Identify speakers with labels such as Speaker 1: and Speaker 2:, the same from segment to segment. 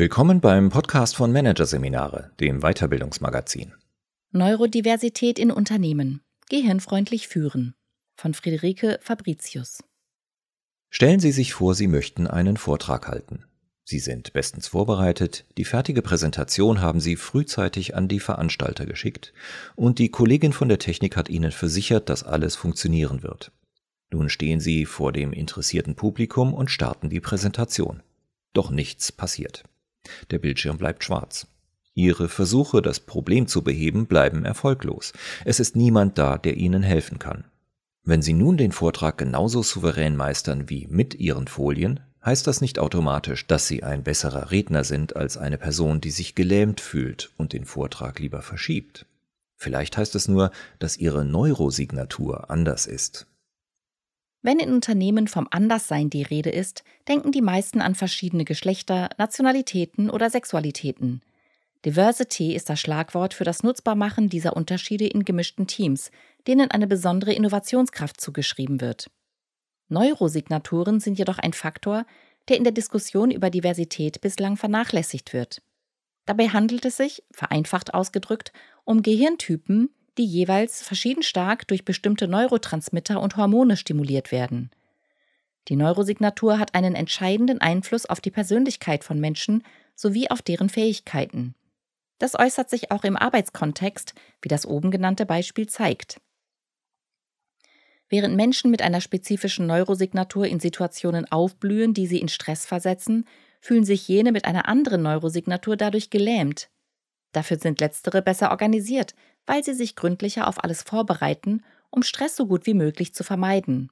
Speaker 1: Willkommen beim Podcast von Managerseminare, dem Weiterbildungsmagazin.
Speaker 2: Neurodiversität in Unternehmen. Gehirnfreundlich führen. Von Friederike Fabricius.
Speaker 1: Stellen Sie sich vor, Sie möchten einen Vortrag halten. Sie sind bestens vorbereitet, die fertige Präsentation haben Sie frühzeitig an die Veranstalter geschickt und die Kollegin von der Technik hat Ihnen versichert, dass alles funktionieren wird. Nun stehen Sie vor dem interessierten Publikum und starten die Präsentation. Doch nichts passiert. Der Bildschirm bleibt schwarz. Ihre Versuche, das Problem zu beheben, bleiben erfolglos. Es ist niemand da, der Ihnen helfen kann. Wenn Sie nun den Vortrag genauso souverän meistern wie mit Ihren Folien, heißt das nicht automatisch, dass Sie ein besserer Redner sind als eine Person, die sich gelähmt fühlt und den Vortrag lieber verschiebt. Vielleicht heißt es nur, dass Ihre Neurosignatur anders ist.
Speaker 2: Wenn in Unternehmen vom Anderssein die Rede ist, denken die meisten an verschiedene Geschlechter, Nationalitäten oder Sexualitäten. Diversity ist das Schlagwort für das Nutzbarmachen dieser Unterschiede in gemischten Teams, denen eine besondere Innovationskraft zugeschrieben wird. Neurosignaturen sind jedoch ein Faktor, der in der Diskussion über Diversität bislang vernachlässigt wird. Dabei handelt es sich, vereinfacht ausgedrückt, um Gehirntypen, die jeweils verschieden stark durch bestimmte Neurotransmitter und Hormone stimuliert werden. Die Neurosignatur hat einen entscheidenden Einfluss auf die Persönlichkeit von Menschen sowie auf deren Fähigkeiten. Das äußert sich auch im Arbeitskontext, wie das oben genannte Beispiel zeigt. Während Menschen mit einer spezifischen Neurosignatur in Situationen aufblühen, die sie in Stress versetzen, fühlen sich jene mit einer anderen Neurosignatur dadurch gelähmt. Dafür sind letztere besser organisiert, weil sie sich gründlicher auf alles vorbereiten, um Stress so gut wie möglich zu vermeiden.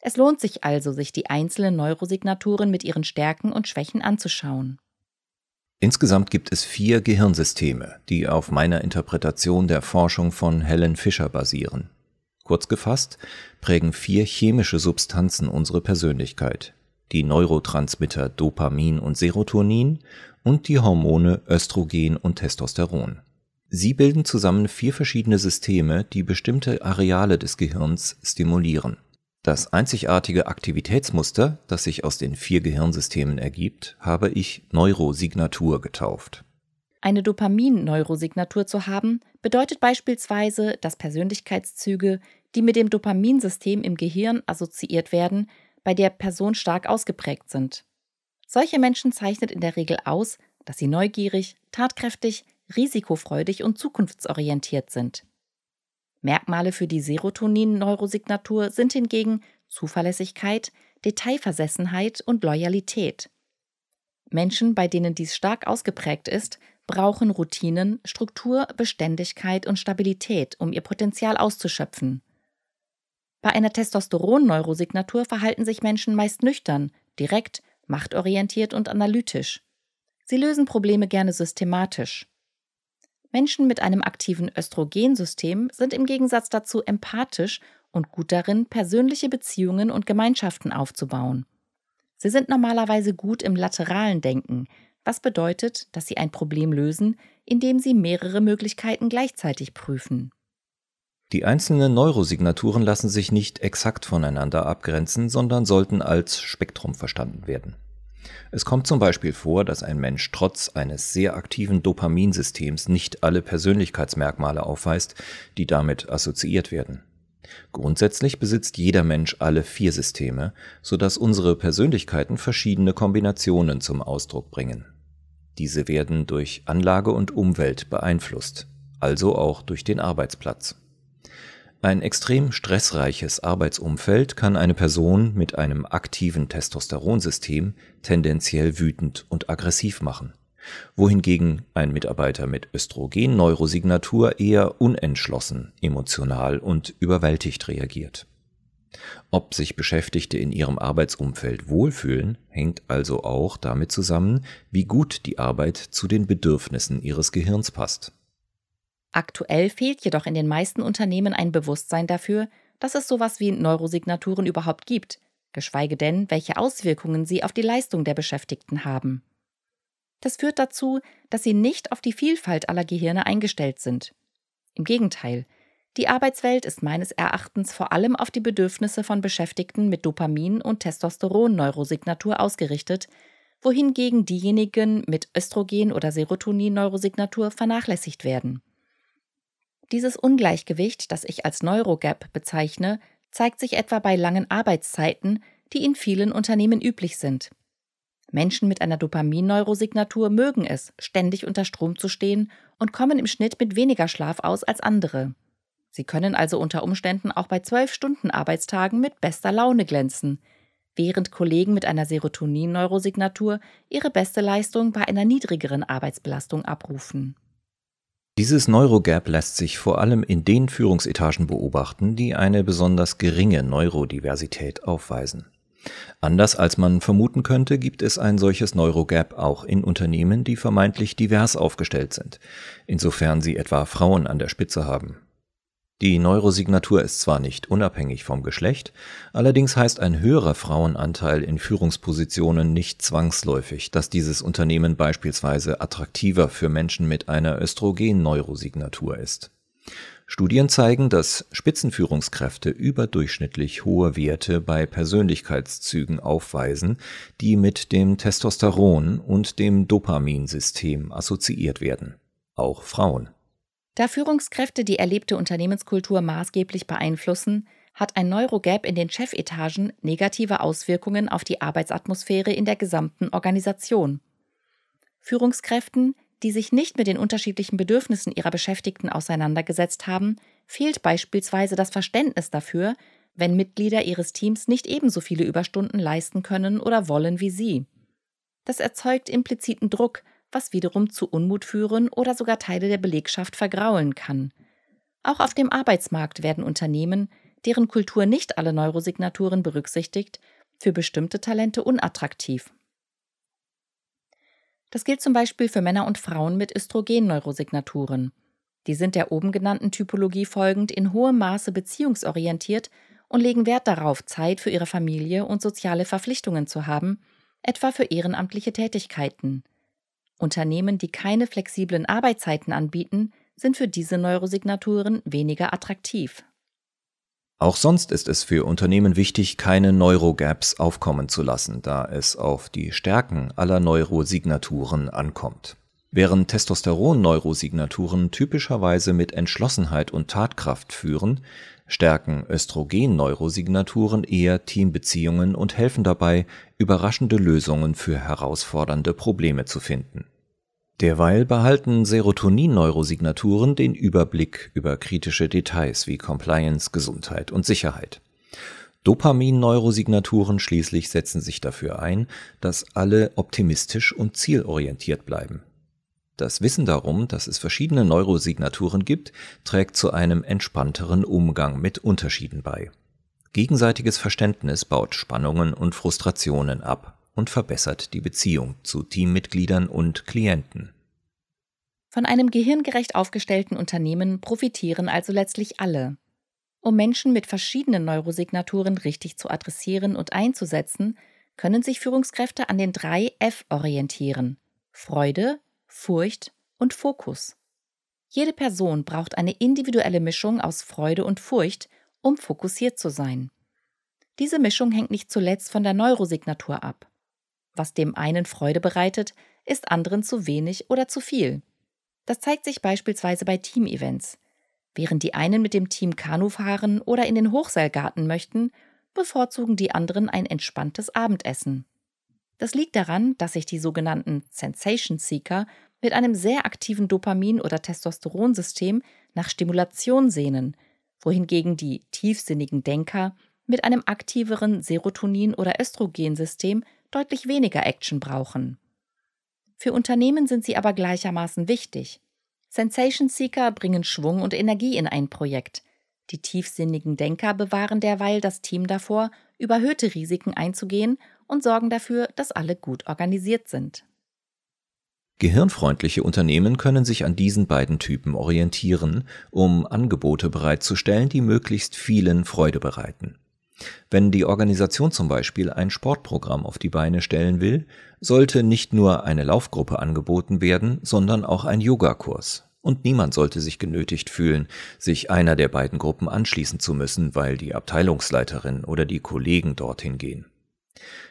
Speaker 2: Es lohnt sich also, sich die einzelnen Neurosignaturen mit ihren Stärken und Schwächen anzuschauen.
Speaker 1: Insgesamt gibt es vier Gehirnsysteme, die auf meiner Interpretation der Forschung von Helen Fischer basieren. Kurz gefasst prägen vier chemische Substanzen unsere Persönlichkeit. Die Neurotransmitter Dopamin und Serotonin und die Hormone Östrogen und Testosteron. Sie bilden zusammen vier verschiedene Systeme, die bestimmte Areale des Gehirns stimulieren. Das einzigartige Aktivitätsmuster, das sich aus den vier Gehirnsystemen ergibt, habe ich Neurosignatur getauft.
Speaker 2: Eine Dopamin-Neurosignatur zu haben, bedeutet beispielsweise, dass Persönlichkeitszüge, die mit dem Dopaminsystem im Gehirn assoziiert werden, bei der Person stark ausgeprägt sind. Solche Menschen zeichnet in der Regel aus, dass sie neugierig, tatkräftig, risikofreudig und zukunftsorientiert sind. Merkmale für die Serotonin-Neurosignatur sind hingegen Zuverlässigkeit, Detailversessenheit und Loyalität. Menschen, bei denen dies stark ausgeprägt ist, brauchen Routinen, Struktur, Beständigkeit und Stabilität, um ihr Potenzial auszuschöpfen. Bei einer Testosteron-Neurosignatur verhalten sich Menschen meist nüchtern, direkt, machtorientiert und analytisch. Sie lösen Probleme gerne systematisch. Menschen mit einem aktiven Östrogensystem sind im Gegensatz dazu empathisch und gut darin, persönliche Beziehungen und Gemeinschaften aufzubauen. Sie sind normalerweise gut im lateralen Denken, was bedeutet, dass sie ein Problem lösen, indem sie mehrere Möglichkeiten gleichzeitig prüfen.
Speaker 1: Die einzelnen Neurosignaturen lassen sich nicht exakt voneinander abgrenzen, sondern sollten als Spektrum verstanden werden. Es kommt zum Beispiel vor, dass ein Mensch trotz eines sehr aktiven Dopaminsystems nicht alle Persönlichkeitsmerkmale aufweist, die damit assoziiert werden. Grundsätzlich besitzt jeder Mensch alle vier Systeme, so dass unsere Persönlichkeiten verschiedene Kombinationen zum Ausdruck bringen. Diese werden durch Anlage und Umwelt beeinflusst, also auch durch den Arbeitsplatz. Ein extrem stressreiches Arbeitsumfeld kann eine Person mit einem aktiven Testosteronsystem tendenziell wütend und aggressiv machen, wohingegen ein Mitarbeiter mit Östrogen-Neurosignatur eher unentschlossen, emotional und überwältigt reagiert. Ob sich Beschäftigte in ihrem Arbeitsumfeld wohlfühlen, hängt also auch damit zusammen, wie gut die Arbeit zu den Bedürfnissen ihres Gehirns passt.
Speaker 2: Aktuell fehlt jedoch in den meisten Unternehmen ein Bewusstsein dafür, dass es sowas wie Neurosignaturen überhaupt gibt, geschweige denn, welche Auswirkungen sie auf die Leistung der Beschäftigten haben. Das führt dazu, dass sie nicht auf die Vielfalt aller Gehirne eingestellt sind. Im Gegenteil, die Arbeitswelt ist meines Erachtens vor allem auf die Bedürfnisse von Beschäftigten mit Dopamin- und Testosteron-Neurosignatur ausgerichtet, wohingegen diejenigen mit Östrogen- oder Serotonin-Neurosignatur vernachlässigt werden. Dieses Ungleichgewicht, das ich als Neurogap bezeichne, zeigt sich etwa bei langen Arbeitszeiten, die in vielen Unternehmen üblich sind. Menschen mit einer Dopamin-Neurosignatur mögen es, ständig unter Strom zu stehen und kommen im Schnitt mit weniger Schlaf aus als andere. Sie können also unter Umständen auch bei zwölf Stunden Arbeitstagen mit bester Laune glänzen, während Kollegen mit einer Serotonin-Neurosignatur ihre beste Leistung bei einer niedrigeren Arbeitsbelastung abrufen.
Speaker 1: Dieses Neurogap lässt sich vor allem in den Führungsetagen beobachten, die eine besonders geringe Neurodiversität aufweisen. Anders als man vermuten könnte, gibt es ein solches Neurogap auch in Unternehmen, die vermeintlich divers aufgestellt sind, insofern sie etwa Frauen an der Spitze haben. Die Neurosignatur ist zwar nicht unabhängig vom Geschlecht, allerdings heißt ein höherer Frauenanteil in Führungspositionen nicht zwangsläufig, dass dieses Unternehmen beispielsweise attraktiver für Menschen mit einer Östrogen-Neurosignatur ist. Studien zeigen, dass Spitzenführungskräfte überdurchschnittlich hohe Werte bei Persönlichkeitszügen aufweisen, die mit dem Testosteron und dem Dopaminsystem assoziiert werden. Auch Frauen.
Speaker 2: Da Führungskräfte die erlebte Unternehmenskultur maßgeblich beeinflussen, hat ein Neurogap in den Chefetagen negative Auswirkungen auf die Arbeitsatmosphäre in der gesamten Organisation. Führungskräften, die sich nicht mit den unterschiedlichen Bedürfnissen ihrer Beschäftigten auseinandergesetzt haben, fehlt beispielsweise das Verständnis dafür, wenn Mitglieder ihres Teams nicht ebenso viele Überstunden leisten können oder wollen wie sie. Das erzeugt impliziten Druck, was wiederum zu Unmut führen oder sogar Teile der Belegschaft vergraulen kann. Auch auf dem Arbeitsmarkt werden Unternehmen, deren Kultur nicht alle Neurosignaturen berücksichtigt, für bestimmte Talente unattraktiv. Das gilt zum Beispiel für Männer und Frauen mit Östrogen-Neurosignaturen. Die sind der oben genannten Typologie folgend in hohem Maße beziehungsorientiert und legen Wert darauf, Zeit für ihre Familie und soziale Verpflichtungen zu haben, etwa für ehrenamtliche Tätigkeiten. Unternehmen, die keine flexiblen Arbeitszeiten anbieten, sind für diese Neurosignaturen weniger attraktiv.
Speaker 1: Auch sonst ist es für Unternehmen wichtig, keine Neurogaps aufkommen zu lassen, da es auf die Stärken aller Neurosignaturen ankommt. Während Testosteron-Neurosignaturen typischerweise mit Entschlossenheit und Tatkraft führen, stärken Östrogen-Neurosignaturen eher Teambeziehungen und helfen dabei, überraschende Lösungen für herausfordernde Probleme zu finden. Derweil behalten Serotonin-Neurosignaturen den Überblick über kritische Details wie Compliance, Gesundheit und Sicherheit. Dopamin-Neurosignaturen schließlich setzen sich dafür ein, dass alle optimistisch und zielorientiert bleiben. Das Wissen darum, dass es verschiedene Neurosignaturen gibt, trägt zu einem entspannteren Umgang mit Unterschieden bei. Gegenseitiges Verständnis baut Spannungen und Frustrationen ab und verbessert die Beziehung zu Teammitgliedern und Klienten.
Speaker 2: Von einem gehirngerecht aufgestellten Unternehmen profitieren also letztlich alle. Um Menschen mit verschiedenen Neurosignaturen richtig zu adressieren und einzusetzen, können sich Führungskräfte an den drei F orientieren Freude, Furcht und Fokus. Jede Person braucht eine individuelle Mischung aus Freude und Furcht, um fokussiert zu sein. Diese Mischung hängt nicht zuletzt von der Neurosignatur ab. Was dem einen Freude bereitet, ist anderen zu wenig oder zu viel. Das zeigt sich beispielsweise bei Teamevents. Während die einen mit dem Team Kanu fahren oder in den Hochseilgarten möchten, bevorzugen die anderen ein entspanntes Abendessen. Das liegt daran, dass sich die sogenannten Sensation Seeker mit einem sehr aktiven Dopamin- oder Testosteronsystem nach Stimulation sehnen, wohingegen die tiefsinnigen Denker mit einem aktiveren Serotonin- oder Östrogensystem deutlich weniger Action brauchen. Für Unternehmen sind sie aber gleichermaßen wichtig. Sensation Seeker bringen Schwung und Energie in ein Projekt. Die tiefsinnigen Denker bewahren derweil das Team davor, überhöhte Risiken einzugehen und sorgen dafür, dass alle gut organisiert sind.
Speaker 1: Gehirnfreundliche Unternehmen können sich an diesen beiden Typen orientieren, um Angebote bereitzustellen, die möglichst vielen Freude bereiten. Wenn die Organisation zum Beispiel ein Sportprogramm auf die Beine stellen will, sollte nicht nur eine Laufgruppe angeboten werden, sondern auch ein Yogakurs. Und niemand sollte sich genötigt fühlen, sich einer der beiden Gruppen anschließen zu müssen, weil die Abteilungsleiterin oder die Kollegen dorthin gehen.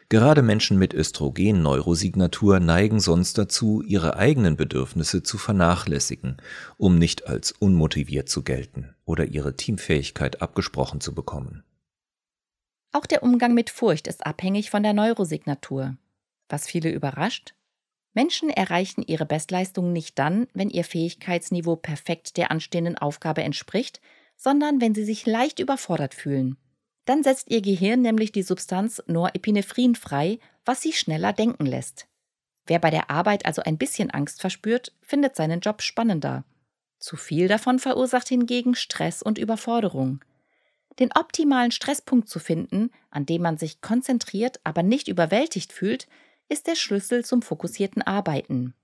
Speaker 1: Gerade Menschen mit Östrogen-Neurosignatur neigen sonst dazu, ihre eigenen Bedürfnisse zu vernachlässigen, um nicht als unmotiviert zu gelten oder ihre Teamfähigkeit abgesprochen zu bekommen.
Speaker 2: Auch der Umgang mit Furcht ist abhängig von der Neurosignatur. Was viele überrascht? Menschen erreichen ihre Bestleistungen nicht dann, wenn ihr Fähigkeitsniveau perfekt der anstehenden Aufgabe entspricht, sondern wenn sie sich leicht überfordert fühlen. Dann setzt ihr Gehirn nämlich die Substanz Norepinephrin frei, was sie schneller denken lässt. Wer bei der Arbeit also ein bisschen Angst verspürt, findet seinen Job spannender. Zu viel davon verursacht hingegen Stress und Überforderung. Den optimalen Stresspunkt zu finden, an dem man sich konzentriert, aber nicht überwältigt fühlt, ist der Schlüssel zum fokussierten Arbeiten.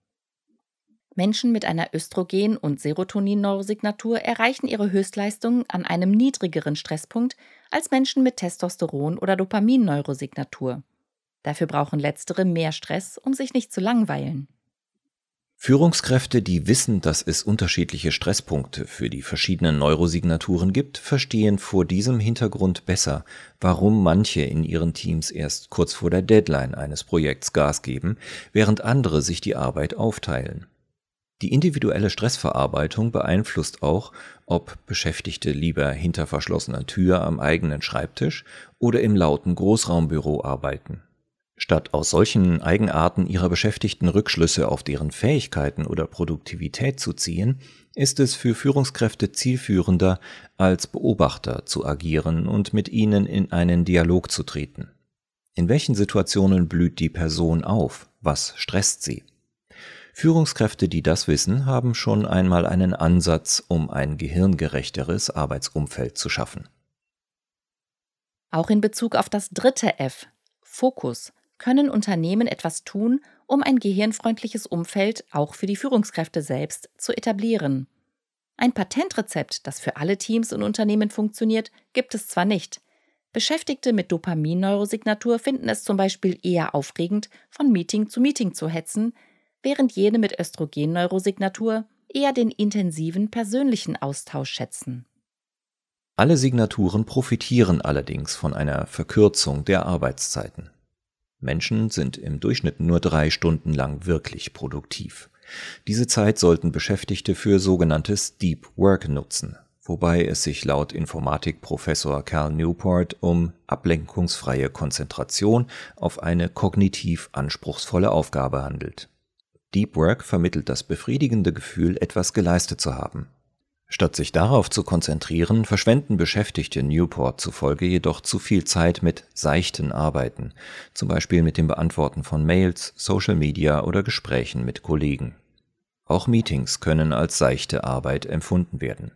Speaker 2: Menschen mit einer Östrogen- und Serotonin-Neurosignatur erreichen ihre Höchstleistungen an einem niedrigeren Stresspunkt als Menschen mit Testosteron- oder Dopamin-Neurosignatur. Dafür brauchen letztere mehr Stress, um sich nicht zu langweilen.
Speaker 1: Führungskräfte, die wissen, dass es unterschiedliche Stresspunkte für die verschiedenen Neurosignaturen gibt, verstehen vor diesem Hintergrund besser, warum manche in ihren Teams erst kurz vor der Deadline eines Projekts Gas geben, während andere sich die Arbeit aufteilen. Die individuelle Stressverarbeitung beeinflusst auch, ob Beschäftigte lieber hinter verschlossener Tür am eigenen Schreibtisch oder im lauten Großraumbüro arbeiten. Statt aus solchen Eigenarten ihrer Beschäftigten Rückschlüsse auf deren Fähigkeiten oder Produktivität zu ziehen, ist es für Führungskräfte zielführender, als Beobachter zu agieren und mit ihnen in einen Dialog zu treten. In welchen Situationen blüht die Person auf? Was stresst sie? Führungskräfte, die das wissen, haben schon einmal einen Ansatz, um ein gehirngerechteres Arbeitsumfeld zu schaffen.
Speaker 2: Auch in Bezug auf das dritte F, Fokus, können Unternehmen etwas tun, um ein gehirnfreundliches Umfeld auch für die Führungskräfte selbst zu etablieren. Ein Patentrezept, das für alle Teams und Unternehmen funktioniert, gibt es zwar nicht. Beschäftigte mit Dopamin-Neurosignatur finden es zum Beispiel eher aufregend, von Meeting zu Meeting zu hetzen, während jene mit Östrogen-Neurosignatur eher den intensiven persönlichen Austausch schätzen.
Speaker 1: Alle Signaturen profitieren allerdings von einer Verkürzung der Arbeitszeiten. Menschen sind im Durchschnitt nur drei Stunden lang wirklich produktiv. Diese Zeit sollten Beschäftigte für sogenanntes Deep Work nutzen, wobei es sich laut Informatikprofessor Cal Newport um ablenkungsfreie Konzentration auf eine kognitiv anspruchsvolle Aufgabe handelt. Deep Work vermittelt das befriedigende Gefühl, etwas geleistet zu haben, Statt sich darauf zu konzentrieren, verschwenden Beschäftigte Newport zufolge jedoch zu viel Zeit mit seichten Arbeiten, zum Beispiel mit dem Beantworten von Mails, Social Media oder Gesprächen mit Kollegen. Auch Meetings können als seichte Arbeit empfunden werden.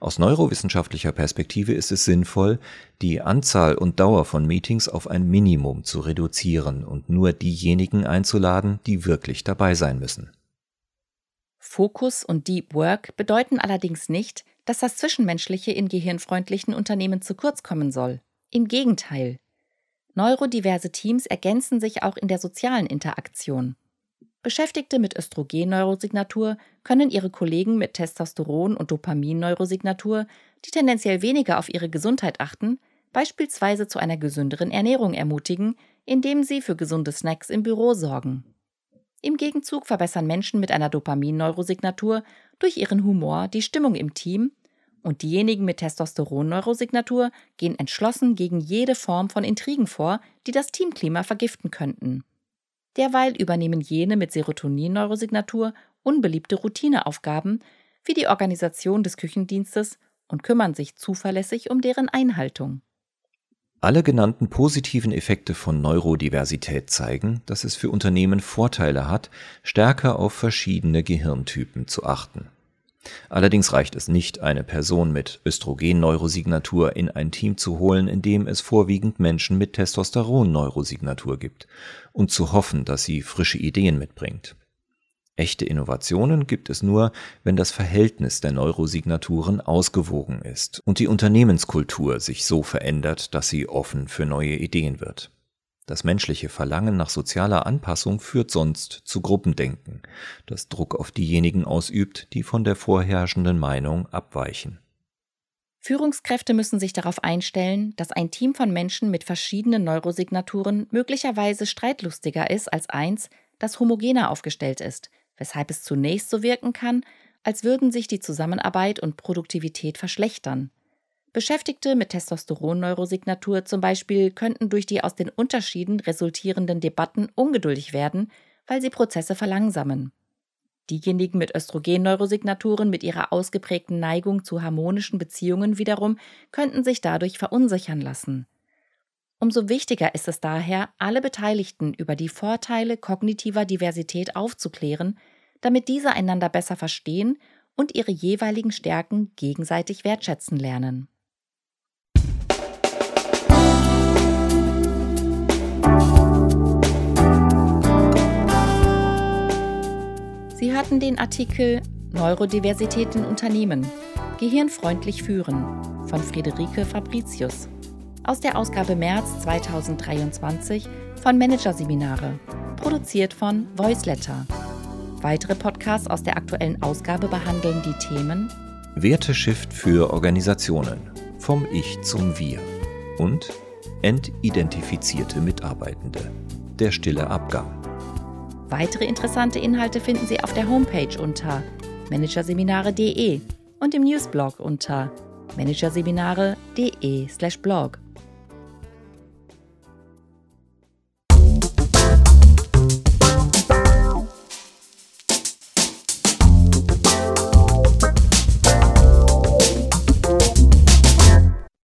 Speaker 1: Aus neurowissenschaftlicher Perspektive ist es sinnvoll, die Anzahl und Dauer von Meetings auf ein Minimum zu reduzieren und nur diejenigen einzuladen, die wirklich dabei sein müssen.
Speaker 2: Fokus und Deep Work bedeuten allerdings nicht, dass das Zwischenmenschliche in gehirnfreundlichen Unternehmen zu kurz kommen soll. Im Gegenteil. Neurodiverse Teams ergänzen sich auch in der sozialen Interaktion. Beschäftigte mit Östrogen-Neurosignatur können ihre Kollegen mit Testosteron- und Dopamin-Neurosignatur, die tendenziell weniger auf ihre Gesundheit achten, beispielsweise zu einer gesünderen Ernährung ermutigen, indem sie für gesunde Snacks im Büro sorgen. Im Gegenzug verbessern Menschen mit einer Dopamin-Neurosignatur durch ihren Humor die Stimmung im Team und diejenigen mit Testosteron-Neurosignatur gehen entschlossen gegen jede Form von Intrigen vor, die das Teamklima vergiften könnten. Derweil übernehmen jene mit Serotonin-Neurosignatur unbeliebte Routineaufgaben wie die Organisation des Küchendienstes und kümmern sich zuverlässig um deren Einhaltung.
Speaker 1: Alle genannten positiven Effekte von Neurodiversität zeigen, dass es für Unternehmen Vorteile hat, stärker auf verschiedene Gehirntypen zu achten. Allerdings reicht es nicht, eine Person mit Östrogen-Neurosignatur in ein Team zu holen, in dem es vorwiegend Menschen mit Testosteron-Neurosignatur gibt, und zu hoffen, dass sie frische Ideen mitbringt. Echte Innovationen gibt es nur, wenn das Verhältnis der Neurosignaturen ausgewogen ist und die Unternehmenskultur sich so verändert, dass sie offen für neue Ideen wird. Das menschliche Verlangen nach sozialer Anpassung führt sonst zu Gruppendenken, das Druck auf diejenigen ausübt, die von der vorherrschenden Meinung abweichen.
Speaker 2: Führungskräfte müssen sich darauf einstellen, dass ein Team von Menschen mit verschiedenen Neurosignaturen möglicherweise streitlustiger ist als eins, das homogener aufgestellt ist, weshalb es zunächst so wirken kann, als würden sich die Zusammenarbeit und Produktivität verschlechtern. Beschäftigte mit Testosteron-Neurosignatur zum Beispiel könnten durch die aus den Unterschieden resultierenden Debatten ungeduldig werden, weil sie Prozesse verlangsamen. Diejenigen mit Östrogen-Neurosignaturen mit ihrer ausgeprägten Neigung zu harmonischen Beziehungen wiederum könnten sich dadurch verunsichern lassen. Umso wichtiger ist es daher, alle Beteiligten über die Vorteile kognitiver Diversität aufzuklären, damit diese einander besser verstehen und ihre jeweiligen Stärken gegenseitig wertschätzen lernen. Sie hörten den Artikel Neurodiversität in Unternehmen. Gehirnfreundlich führen von Friederike Fabricius aus der Ausgabe März 2023 von Managerseminare, produziert von Voiceletter. Weitere Podcasts aus der aktuellen Ausgabe behandeln die Themen
Speaker 1: Werteshift für Organisationen vom Ich zum Wir und entidentifizierte Mitarbeitende, der stille Abgang.
Speaker 2: Weitere interessante Inhalte finden Sie auf der Homepage unter managerseminare.de und im Newsblog unter managerseminare.de/blog.